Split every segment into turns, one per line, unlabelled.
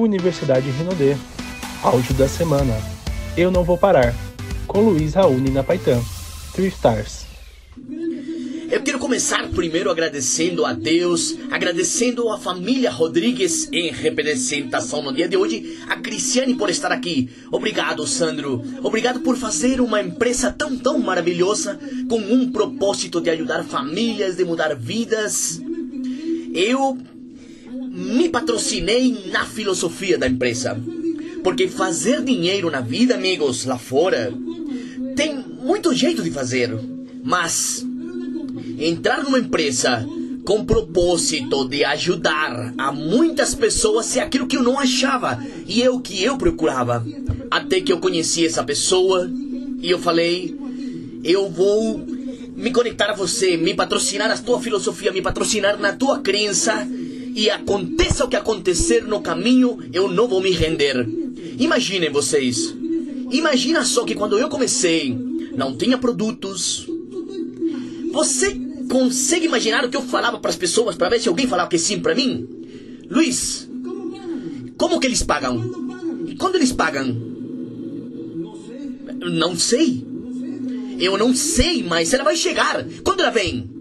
Universidade Rinodê. Áudio da semana. Eu não vou parar. Com Luiz Raoni na Paitã. Three Stars.
Eu quero começar primeiro agradecendo a Deus, agradecendo a família Rodrigues em representação no dia de hoje, a Cristiane por estar aqui. Obrigado, Sandro. Obrigado por fazer uma empresa tão, tão maravilhosa com um propósito de ajudar famílias, de mudar vidas. Eu me patrocinei na filosofia da empresa. Porque fazer dinheiro na vida, amigos, lá fora, tem muito jeito de fazer. Mas entrar numa empresa com propósito de ajudar a muitas pessoas é aquilo que eu não achava e é o que eu procurava. Até que eu conheci essa pessoa e eu falei: eu vou me conectar a você, me patrocinar na tua filosofia, me patrocinar na tua crença e aconteça o que acontecer no caminho, eu não vou me render. Imaginem vocês. Imagina só que quando eu comecei, não tinha produtos. Você consegue imaginar o que eu falava para as pessoas para ver se alguém falava que sim para mim? Luiz, como que eles pagam? E quando eles pagam? Não sei. Eu não sei, mas ela vai chegar. Quando ela vem?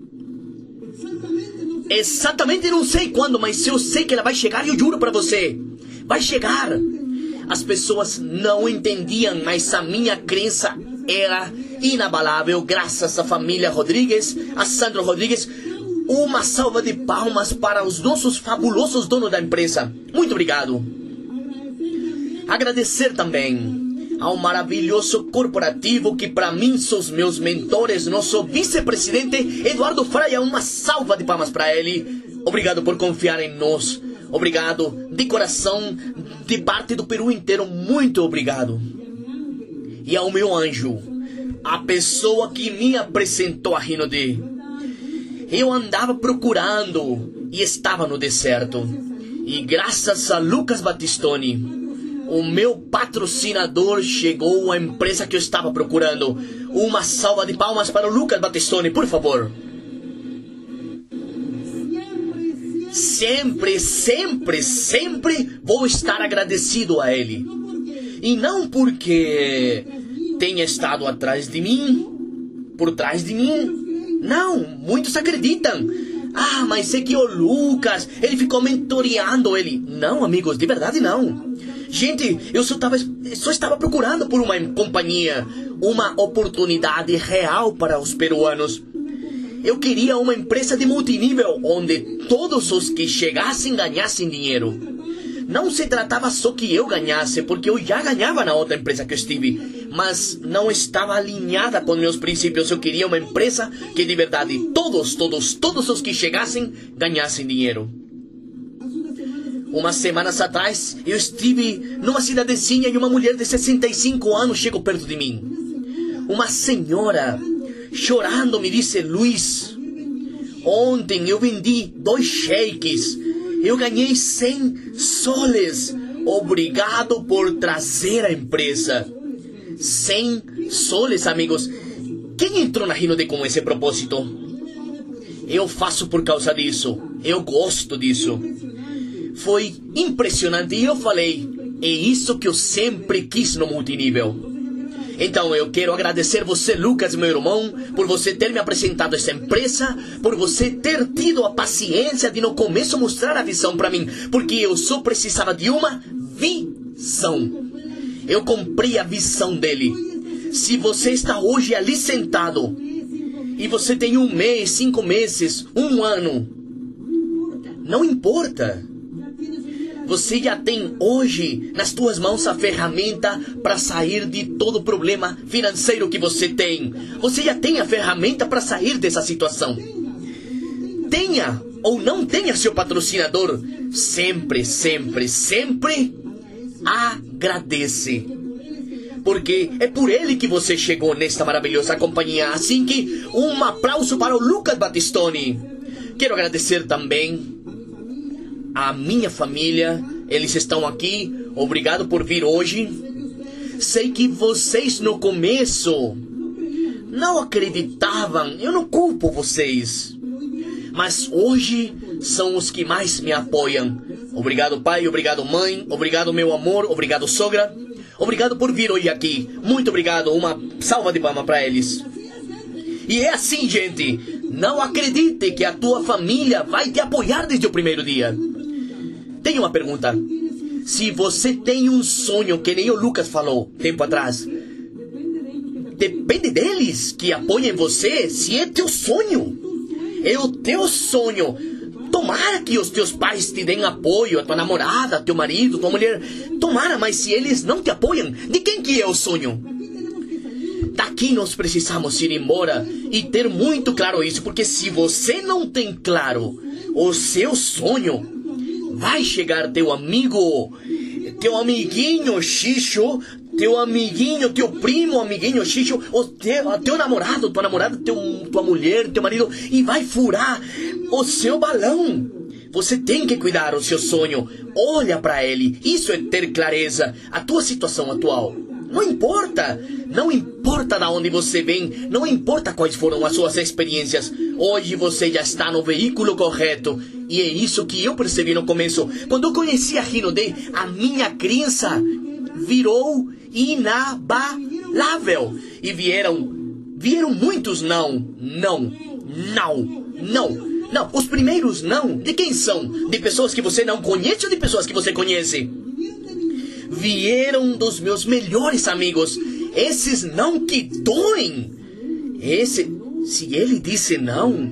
Exatamente não sei quando, mas eu sei que ela vai chegar e eu juro para você. Vai chegar. As pessoas não entendiam, mas a minha crença era inabalável, graças à família Rodrigues, a Sandro Rodrigues. Uma salva de palmas para os nossos fabulosos donos da empresa. Muito obrigado. Agradecer também ao maravilhoso corporativo que para mim são os meus mentores, nosso vice-presidente Eduardo Fraia. Uma salva de palmas para ele. Obrigado por confiar em nós. Obrigado de coração, de parte do Peru inteiro. Muito obrigado. E ao meu anjo, a pessoa que me apresentou a Rinode. Eu andava procurando e estava no deserto. E graças a Lucas Batistoni, o meu patrocinador chegou à empresa que eu estava procurando. Uma salva de palmas para o Lucas Batistoni, por favor. Sempre, sempre, sempre vou estar agradecido a ele. E não porque tenha estado atrás de mim, por trás de mim. Não, muitos acreditam. Ah, mas é que o Lucas, ele ficou mentoreando ele. Não, amigos, de verdade não. Gente, eu só, tava, só estava procurando por uma companhia, uma oportunidade real para os peruanos. Eu queria uma empresa de multinível onde todos os que chegassem ganhassem dinheiro. Não se tratava só que eu ganhasse, porque eu já ganhava na outra empresa que eu estive, mas não estava alinhada com meus princípios. Eu queria uma empresa que de verdade todos, todos, todos os que chegassem ganhassem dinheiro. Umas semanas atrás, eu estive numa cidadezinha e uma mulher de 65 anos chegou perto de mim. Uma senhora chorando me disse: Luiz, ontem eu vendi dois shakes, eu ganhei 100 soles. Obrigado por trazer a empresa. 100 soles, amigos. Quem entrou na Rinode com esse propósito? Eu faço por causa disso. Eu gosto disso. Foi impressionante e eu falei: é isso que eu sempre quis no multinível. Então eu quero agradecer você, Lucas, meu irmão, por você ter me apresentado essa empresa, por você ter tido a paciência de no começo mostrar a visão para mim, porque eu só precisava de uma visão. Eu comprei a visão dele. Se você está hoje ali sentado e você tem um mês, cinco meses, um ano, não importa. Você já tem hoje nas tuas mãos a ferramenta para sair de todo problema financeiro que você tem. Você já tem a ferramenta para sair dessa situação. Tenha ou não tenha seu patrocinador, sempre, sempre, sempre agradece. Porque é por ele que você chegou nesta maravilhosa companhia. Assim que um aplauso para o Lucas Batistoni. Quero agradecer também a minha família, eles estão aqui. Obrigado por vir hoje. Sei que vocês no começo não acreditavam, eu não culpo vocês. Mas hoje são os que mais me apoiam. Obrigado, pai. Obrigado, mãe. Obrigado, meu amor. Obrigado, sogra. Obrigado por vir hoje aqui. Muito obrigado. Uma salva de palmas para eles. E é assim, gente. Não acredite que a tua família vai te apoiar desde o primeiro dia. Tenho uma pergunta. Se você tem um sonho, que nem o Lucas falou tempo atrás, depende deles que apoiem você se é teu sonho. É o teu sonho. Tomara que os teus pais te deem apoio, a tua namorada, teu marido, tua mulher. Tomara, mas se eles não te apoiam, de quem que é o sonho? Daqui nós precisamos ir embora e ter muito claro isso, porque se você não tem claro o seu sonho, vai chegar teu amigo, teu amiguinho xixo, teu amiguinho, teu primo, amiguinho xixo, o teu, teu namorado, tua namorada, teu, tua mulher, teu marido, e vai furar o seu balão. Você tem que cuidar do seu sonho. Olha para ele. Isso é ter clareza. A tua situação atual. Não importa. Não importa da onde você vem. Não importa quais foram as suas experiências. Hoje você já está no veículo correto. E é isso que eu percebi no começo. Quando eu conheci a Rinode, a minha crença virou inabalável. E vieram, vieram muitos não, não, não, não. Não, os primeiros não, de quem são? De pessoas que você não conhece ou de pessoas que você conhece? Vieram dos meus melhores amigos. Esses não que doem. Esse, se ele disse não,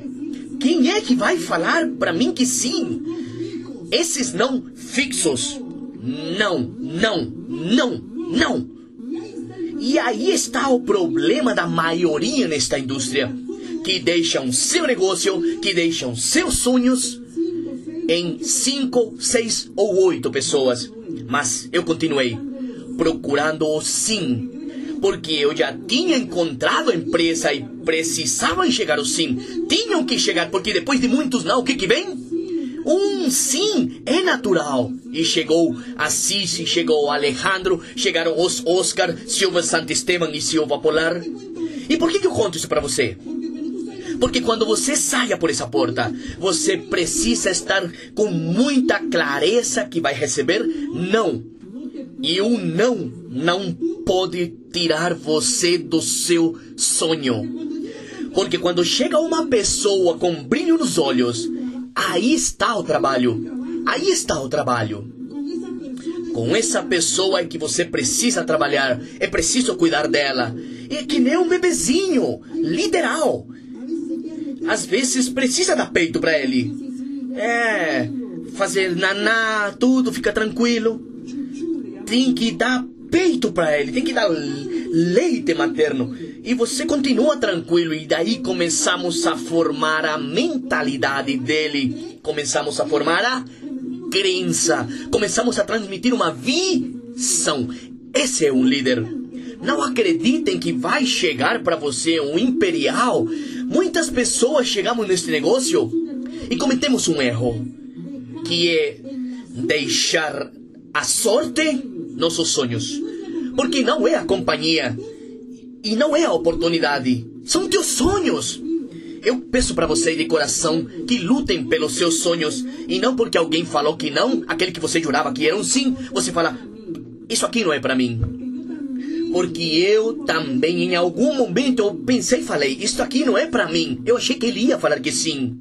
quem é que vai falar para mim que sim? Esses não fixos. Não, não, não, não. E aí está o problema da maioria nesta indústria, que deixam seu negócio, que deixam seus sonhos em cinco, seis ou oito pessoas. Mas eu continuei procurando o sim, porque eu já tinha encontrado a empresa e precisavam chegar o sim. Tinham que chegar, porque depois de muitos não, o que que vem? Um sim é natural. E chegou a Cici, chegou Alejandro, chegaram os Oscar, Silva Santisteban e Silva Polar. E por que, que eu conto isso para você? Porque quando você saia por essa porta, você precisa estar com muita clareza que vai receber não. E o não não pode tirar você do seu sonho. Porque quando chega uma pessoa com brilho nos olhos, Aí está o trabalho. Aí está o trabalho. Com essa pessoa é que você precisa trabalhar. É preciso cuidar dela. É que nem um bebezinho. Literal. Às vezes precisa dar peito para ele. É. Fazer naná, tudo, fica tranquilo. Tem que dar peito para ele. Tem que dar leite materno. E você continua tranquilo. E daí começamos a formar a mentalidade dele. Começamos a formar a crença. Começamos a transmitir uma visão. Esse é um líder. Não acreditem que vai chegar para você um imperial. Muitas pessoas chegamos nesse negócio e cometemos um erro, que é deixar a sorte nossos sonhos. Porque não é a companhia e não é a oportunidade, são teus sonhos. Eu peço para vocês de coração que lutem pelos seus sonhos e não porque alguém falou que não, aquele que você jurava que era um sim, você fala: Isso aqui não é para mim. Porque eu também em algum momento eu pensei e falei: Isso aqui não é para mim. Eu achei que ele ia falar que sim.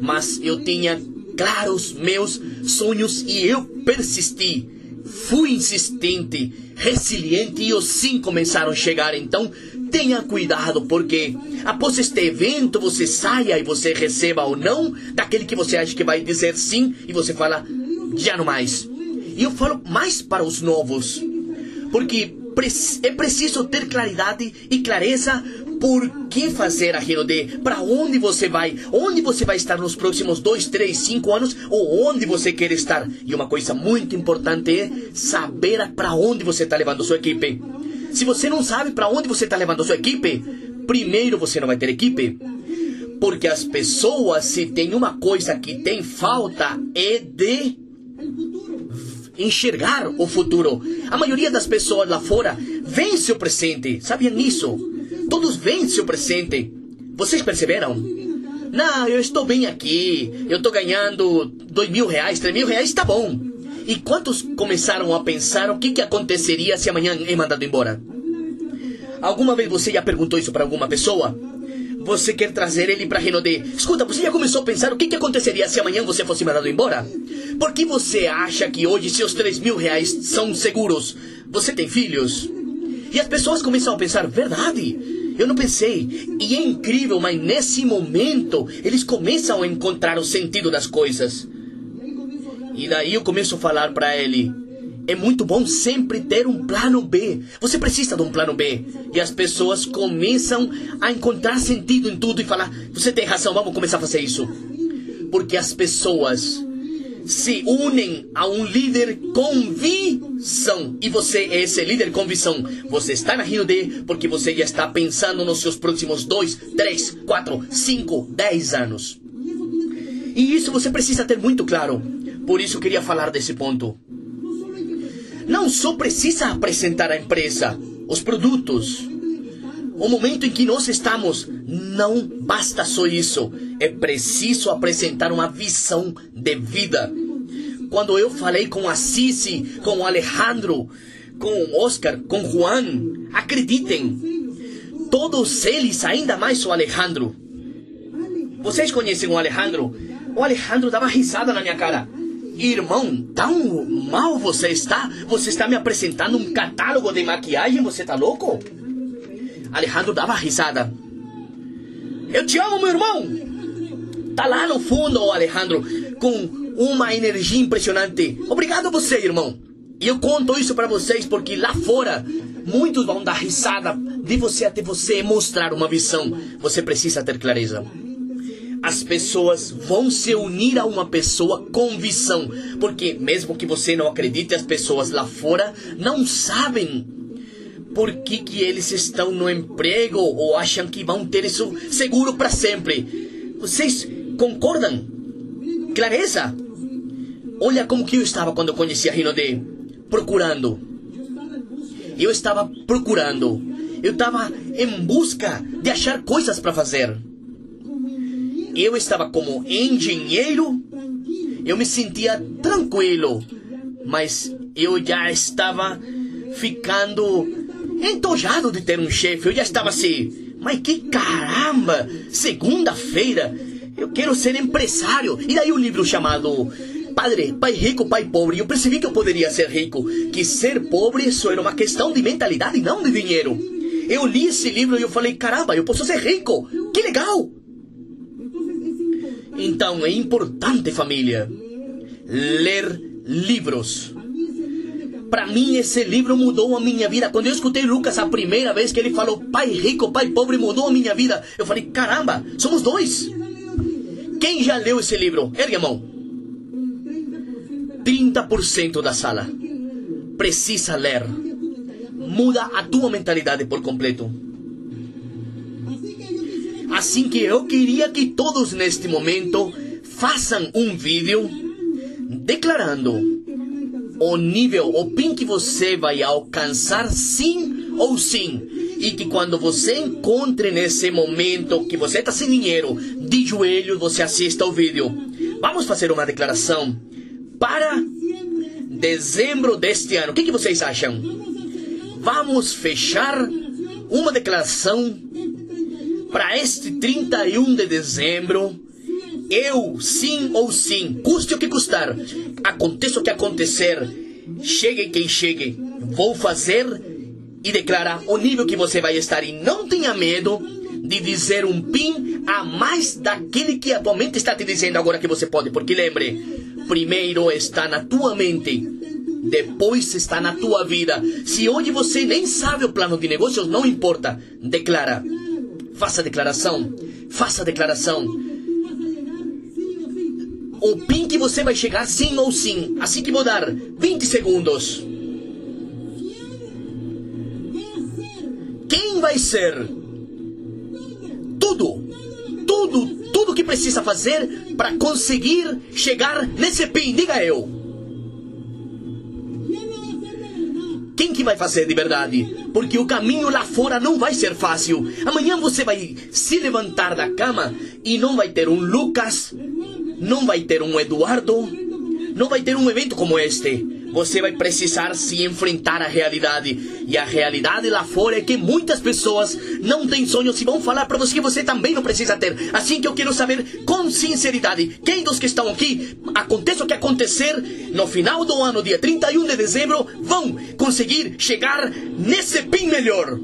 Mas eu tinha claros meus sonhos e eu persisti. Fui insistente, resiliente e os sim começaram a chegar. Então, tenha cuidado, porque após este evento você saia e você receba ou não daquele que você acha que vai dizer sim e você fala, já não mais. E eu falo mais para os novos, porque é preciso ter claridade e clareza por que fazer aquilo de para onde você vai, onde você vai estar nos próximos dois, três, cinco anos ou onde você quer estar. E uma coisa muito importante é saber para onde você está levando a sua equipe. Se você não sabe para onde você está levando a sua equipe, primeiro você não vai ter equipe. Porque as pessoas, se tem uma coisa que tem falta, é de enxergar o futuro. A maioria das pessoas lá fora vence o presente. Sabiam nisso? Todos veem seu presente. Vocês perceberam? Não, eu estou bem aqui. Eu estou ganhando dois mil reais, três mil reais, tá bom. E quantos começaram a pensar o que, que aconteceria se amanhã é mandado embora? Alguma vez você já perguntou isso para alguma pessoa? Você quer trazer ele para Renaudet? Escuta, você já começou a pensar o que, que aconteceria se amanhã você fosse mandado embora? Por que você acha que hoje seus três mil reais são seguros? Você tem filhos? E as pessoas começam a pensar, verdade? Eu não pensei. E é incrível, mas nesse momento eles começam a encontrar o sentido das coisas. E daí eu começo a falar para ele: é muito bom sempre ter um plano B. Você precisa de um plano B. E as pessoas começam a encontrar sentido em tudo e falar: você tem razão, vamos começar a fazer isso. Porque as pessoas se unem a um líder convicção. E você é esse líder convicção. Você está na Rio D porque você já está pensando nos seus próximos 2, 3, 4, 5, 10 anos. E isso você precisa ter muito claro. Por isso eu queria falar desse ponto. Não só precisa apresentar a empresa, os produtos. O momento em que nós estamos, não basta só isso. É preciso apresentar uma visão de vida. Quando eu falei com a Cici, com o Alejandro, com o Oscar, com o Juan, acreditem, todos eles, ainda mais o Alejandro. Vocês conhecem o Alejandro? O Alejandro dava risada na minha cara. Irmão, tão mal você está? Você está me apresentando um catálogo de maquiagem? Você tá louco? Alejandro dava risada. Eu te amo, meu irmão! Tá lá no fundo, Alejandro, com uma energia impressionante. Obrigado a você, irmão. E eu conto isso para vocês porque lá fora muitos vão dar risada de você até você mostrar uma visão. Você precisa ter clareza as pessoas vão se unir a uma pessoa com visão. Porque, mesmo que você não acredite, as pessoas lá fora não sabem por que, que eles estão no emprego ou acham que vão ter isso seguro para sempre. Vocês concordam? Clareza? Olha como que eu estava quando eu conheci a Rinode. Procurando. Eu estava procurando. Eu estava em busca de achar coisas para fazer eu estava como engenheiro, eu me sentia tranquilo, mas eu já estava ficando entojado de ter um chefe. Eu já estava assim, mas que caramba! Segunda-feira eu quero ser empresário. E daí o um livro chamado Padre, Pai Rico, Pai Pobre. Eu percebi que eu poderia ser rico, que ser pobre só era uma questão de mentalidade e não de dinheiro. Eu li esse livro e eu falei, caramba, eu posso ser rico. Que legal! Então é importante, família, ler livros. Para mim, esse livro mudou a minha vida. Quando eu escutei Lucas a primeira vez que ele falou pai rico, pai pobre, mudou a minha vida. Eu falei, caramba, somos dois. Quem já leu esse livro? Ergue a mão. 30% da sala precisa ler. Muda a tua mentalidade por completo. Assim que eu queria que todos neste momento façam um vídeo declarando o nível, o PIN que você vai alcançar sim ou sim. E que quando você encontre nesse momento que você está sem dinheiro, de joelho, você assista o vídeo. Vamos fazer uma declaração para dezembro deste ano. O que, que vocês acham? Vamos fechar uma declaração para este 31 de dezembro, eu, sim ou sim, custe o que custar, aconteça o que acontecer, chegue quem chegue, vou fazer e declarar o nível que você vai estar. E não tenha medo de dizer um PIN a mais daquele que atualmente está te dizendo agora que você pode. Porque lembre, primeiro está na tua mente, depois está na tua vida. Se hoje você nem sabe o plano de negócios, não importa, declara. Faça a declaração. Faça a declaração. O PIN que você vai chegar sim ou sim. Assim que vou dar 20 segundos. Quem vai ser? Tudo. Tudo, tudo que precisa fazer para conseguir chegar nesse PIN. Diga eu. Quem que vai fazer de verdade? Porque o caminho lá fora não vai ser fácil. Amanhã você vai se levantar da cama E não vai ter um Lucas, não vai ter um Eduardo, não vai ter um evento como este. Você vai precisar se enfrentar à realidade. E a realidade lá fora é que muitas pessoas não têm sonhos e vão falar para você que você também não precisa ter. Assim que eu quero saber com sinceridade, quem dos que estão aqui, aconteça o que acontecer, no final do ano, dia 31 de dezembro, vão conseguir chegar nesse bem melhor.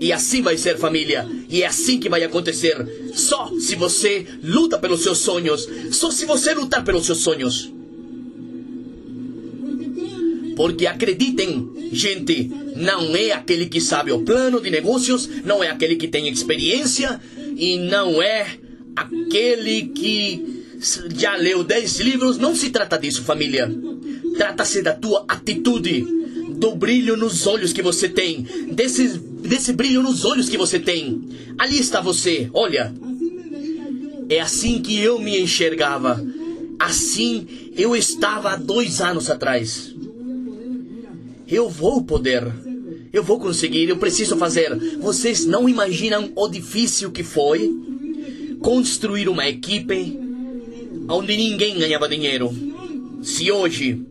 E assim vai ser, família. E é assim que vai acontecer. Só se você luta pelos seus sonhos. Só se você lutar pelos seus sonhos. Porque acreditem, gente, não é aquele que sabe o plano de negócios, não é aquele que tem experiência e não é aquele que já leu 10 livros. Não se trata disso, família. Trata-se da tua atitude, do brilho nos olhos que você tem, desse, desse brilho nos olhos que você tem. Ali está você, olha. É assim que eu me enxergava. Assim eu estava há dois anos atrás. Eu vou poder. Eu vou conseguir, eu preciso fazer. Vocês não imaginam o difícil que foi construir uma equipe onde ninguém ganhava dinheiro. Se hoje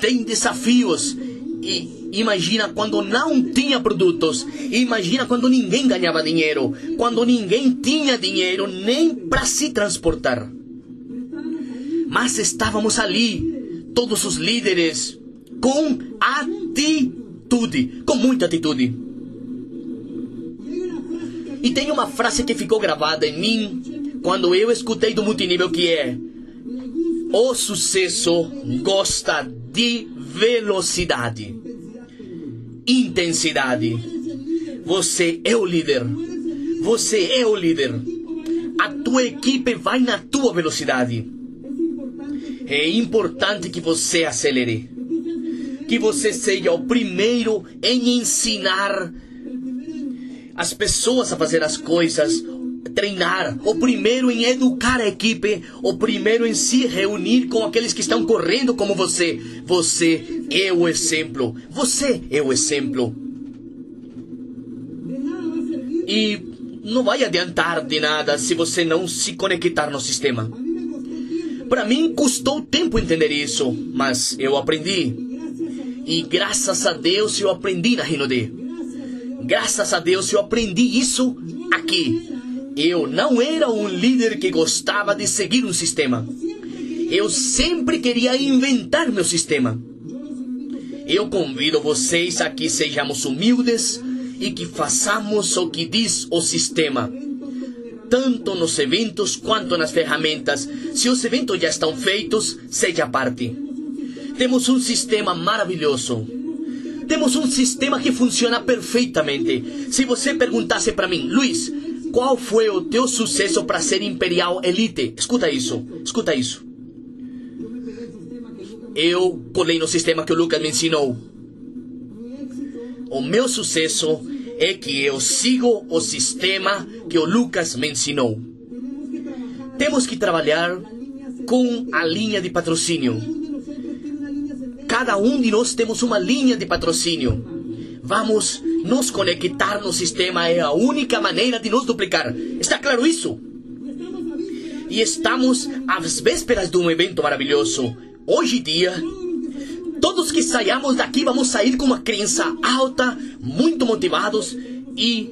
tem desafios e imagina quando não tinha produtos, imagina quando ninguém ganhava dinheiro, quando ninguém tinha dinheiro nem para se transportar. Mas estávamos ali todos os líderes com atitude, com muita atitude. E tem uma frase que ficou gravada em mim quando eu escutei do multinível que é: O sucesso gosta de velocidade, intensidade. Você é o líder. Você é o líder. A tua equipe vai na tua velocidade. É importante que você acelere. Que você seja o primeiro em ensinar as pessoas a fazer as coisas, treinar, o primeiro em educar a equipe, o primeiro em se reunir com aqueles que estão correndo como você. Você é o exemplo. Você é o exemplo. E não vai adiantar de nada se você não se conectar no sistema. Para mim custou tempo entender isso, mas eu aprendi. E graças a Deus eu aprendi na Rinode. Graças a Deus eu aprendi isso aqui. Eu não era um líder que gostava de seguir um sistema. Eu sempre queria inventar meu sistema. Eu convido vocês a que sejamos humildes e que façamos o que diz o sistema tanto nos eventos quanto nas ferramentas. Se os eventos já estão feitos, seja parte. Temos um sistema maravilhoso. Temos um sistema que funciona perfeitamente. Se você perguntasse para mim, Luiz, qual foi o teu sucesso para ser Imperial Elite? Escuta isso, escuta isso. Eu colei no sistema que o Lucas me ensinou. O meu sucesso é que eu sigo o sistema que o Lucas me ensinou. Temos que trabalhar com a linha de patrocínio. Cada um de nós temos uma linha de patrocínio. Vamos nos conectar no sistema, é a única maneira de nos duplicar. Está claro isso? E estamos às vésperas de um evento maravilhoso. Hoje em dia, Todos que saiamos daqui vamos sair com uma crença alta, muito motivados e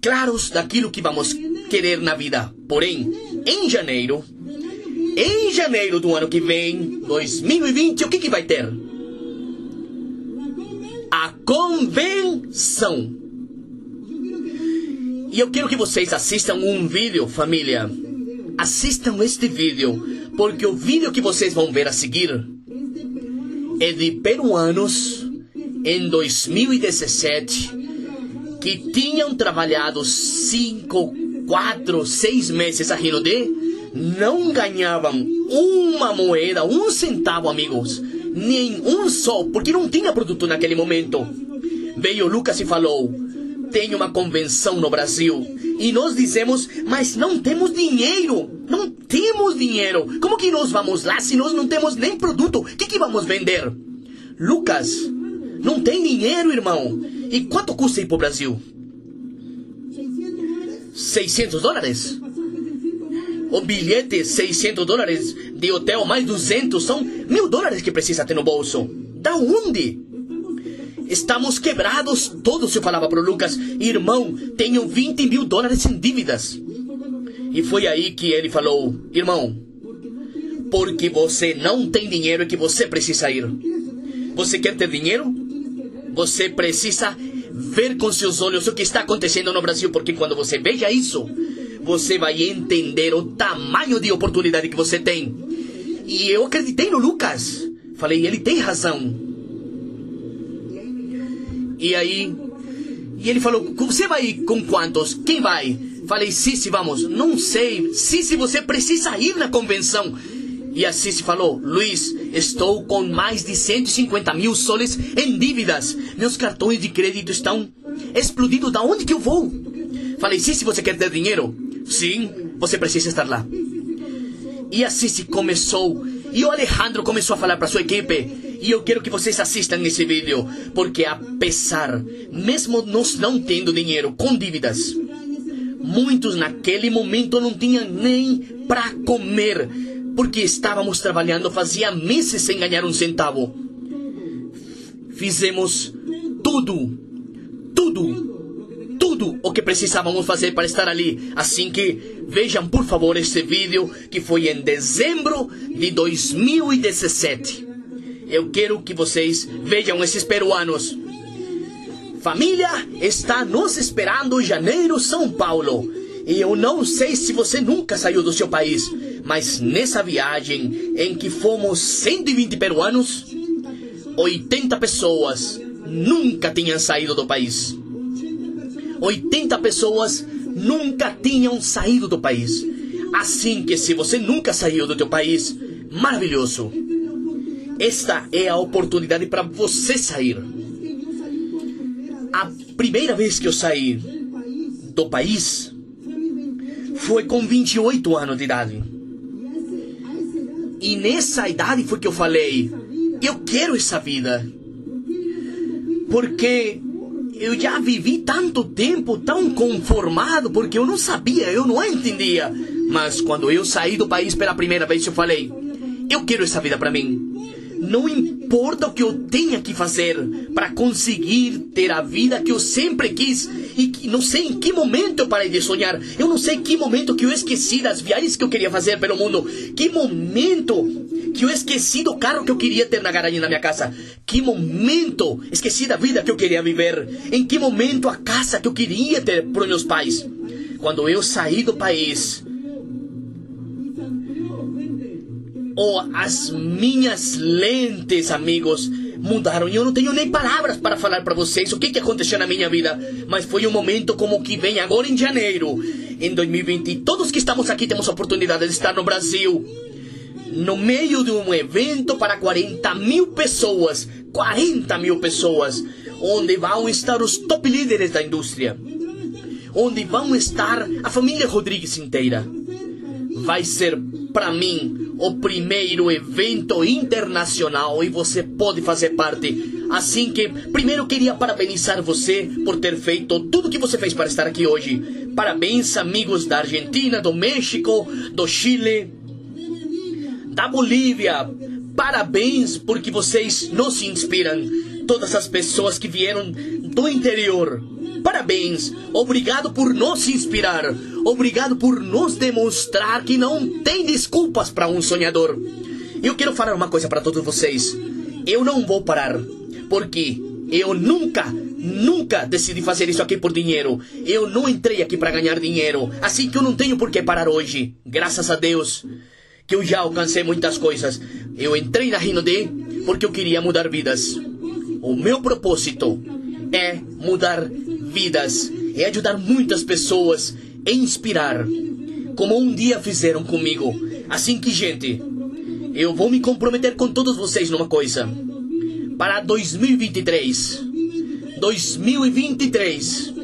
claros daquilo que vamos querer na vida. Porém, em janeiro, em janeiro do ano que vem, 2020, o que, que vai ter? A convenção. E eu quero que vocês assistam um vídeo, família. Assistam este vídeo, porque o vídeo que vocês vão ver a seguir é de peruanos em 2017 que tinham trabalhado cinco, quatro, seis meses aqui no D, não ganhavam uma moeda, um centavo, amigos, nem um só, porque não tinha produto naquele momento. Veio Lucas e falou: tem uma convenção no Brasil e nós dizemos, mas não temos dinheiro. Não temos dinheiro. Como que nós vamos lá se nós não temos nem produto? O que, que vamos vender? Lucas, não tem dinheiro, irmão. E quanto custa ir para o Brasil? 600 dólares. O bilhete, 600 dólares de hotel, mais 200, são mil dólares que precisa ter no bolso. Da onde? Estamos quebrados todos, eu falava para o Lucas. Irmão, tenho 20 mil dólares em dívidas. E foi aí que ele falou: Irmão, porque você não tem dinheiro é que você precisa ir. Você quer ter dinheiro? Você precisa ver com seus olhos o que está acontecendo no Brasil, porque quando você veja isso, você vai entender o tamanho de oportunidade que você tem. E eu acreditei no Lucas. Falei, ele tem razão. E aí, e ele falou, você vai com quantos? Quem vai? Falei, Cici, vamos. Não sei. Cici, você precisa ir na convenção. E a Cici falou, Luiz, estou com mais de 150 mil soles em dívidas. Meus cartões de crédito estão explodidos. Da onde que eu vou? Falei, Cici, você quer ter dinheiro? Sim, você precisa estar lá. E a Cici começou. E o Alejandro começou a falar para sua equipe. E eu quero que vocês assistam esse vídeo. Porque apesar, mesmo nós não tendo dinheiro, com dívidas, muitos naquele momento não tinham nem para comer. Porque estávamos trabalhando fazia meses sem ganhar um centavo. Fizemos tudo, tudo tudo o que precisávamos fazer para estar ali. Assim que vejam, por favor, este vídeo que foi em dezembro de 2017. Eu quero que vocês vejam esses peruanos. Família está nos esperando em janeiro, São Paulo. E eu não sei se você nunca saiu do seu país, mas nessa viagem em que fomos 120 peruanos, 80 pessoas nunca tinham saído do país. 80 pessoas nunca tinham saído do país. Assim que se você nunca saiu do teu país, maravilhoso. Esta é a oportunidade para você sair. A primeira vez que eu saí do país foi com 28 anos de idade. E nessa idade foi que eu falei: eu quero essa vida. Porque eu já vivi tanto tempo tão conformado porque eu não sabia, eu não entendia. Mas quando eu saí do país pela primeira vez, eu falei: eu quero essa vida para mim. Não importa o que eu tenha que fazer para conseguir ter a vida que eu sempre quis e que não sei em que momento eu parei de sonhar. Eu não sei em que momento que eu esqueci das viagens que eu queria fazer pelo mundo. Que momento que eu esqueci do carro que eu queria ter na garagem da minha casa. Que momento esqueci da vida que eu queria viver. Em que momento a casa que eu queria ter para meus pais. Quando eu saí do país, oh, as minhas lentes, amigos, mudaram. E eu não tenho nem palavras para falar para vocês o que, que aconteceu na minha vida. Mas foi um momento como que vem agora em janeiro, em 2020. Todos que estamos aqui temos a oportunidade de estar no Brasil. No meio de um evento para 40 mil pessoas. 40 mil pessoas. Onde vão estar os top líderes da indústria. Onde vão estar a família Rodrigues inteira. Vai ser para mim o primeiro evento internacional e você pode fazer parte. Assim que, primeiro queria parabenizar você por ter feito tudo que você fez para estar aqui hoje. Parabéns, amigos da Argentina, do México, do Chile, da Bolívia. Parabéns porque vocês nos inspiram. Todas as pessoas que vieram do interior Parabéns! Obrigado por nos inspirar. Obrigado por nos demonstrar que não tem desculpas para um sonhador. Eu quero falar uma coisa para todos vocês. Eu não vou parar, porque eu nunca, nunca decidi fazer isso aqui por dinheiro. Eu não entrei aqui para ganhar dinheiro, assim que eu não tenho por que parar hoje. Graças a Deus que eu já alcancei muitas coisas. Eu entrei na Rino D porque eu queria mudar vidas. O meu propósito é mudar vidas, é ajudar muitas pessoas, é inspirar, como um dia fizeram comigo. Assim que, gente, eu vou me comprometer com todos vocês numa coisa. Para 2023, 2023,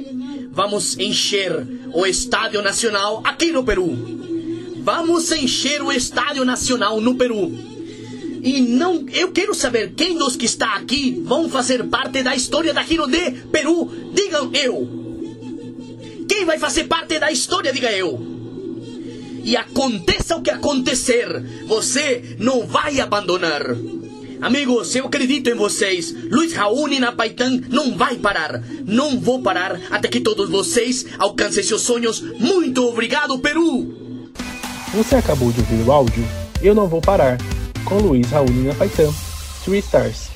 vamos encher o Estádio Nacional aqui no Peru. Vamos encher o Estádio Nacional no Peru. E não, eu quero saber quem dos que está aqui vão fazer parte da história da Giro de Peru. Digam eu. Quem vai fazer parte da história, diga eu. E aconteça o que acontecer, você não vai abandonar. Amigos, eu acredito em vocês. Luiz Raoni na Paitã não vai parar. Não vou parar até que todos vocês alcancem seus sonhos. Muito obrigado, Peru!
Você acabou de ouvir o áudio Eu Não Vou Parar, com Luiz Raoni na Paitã. 3 Stars.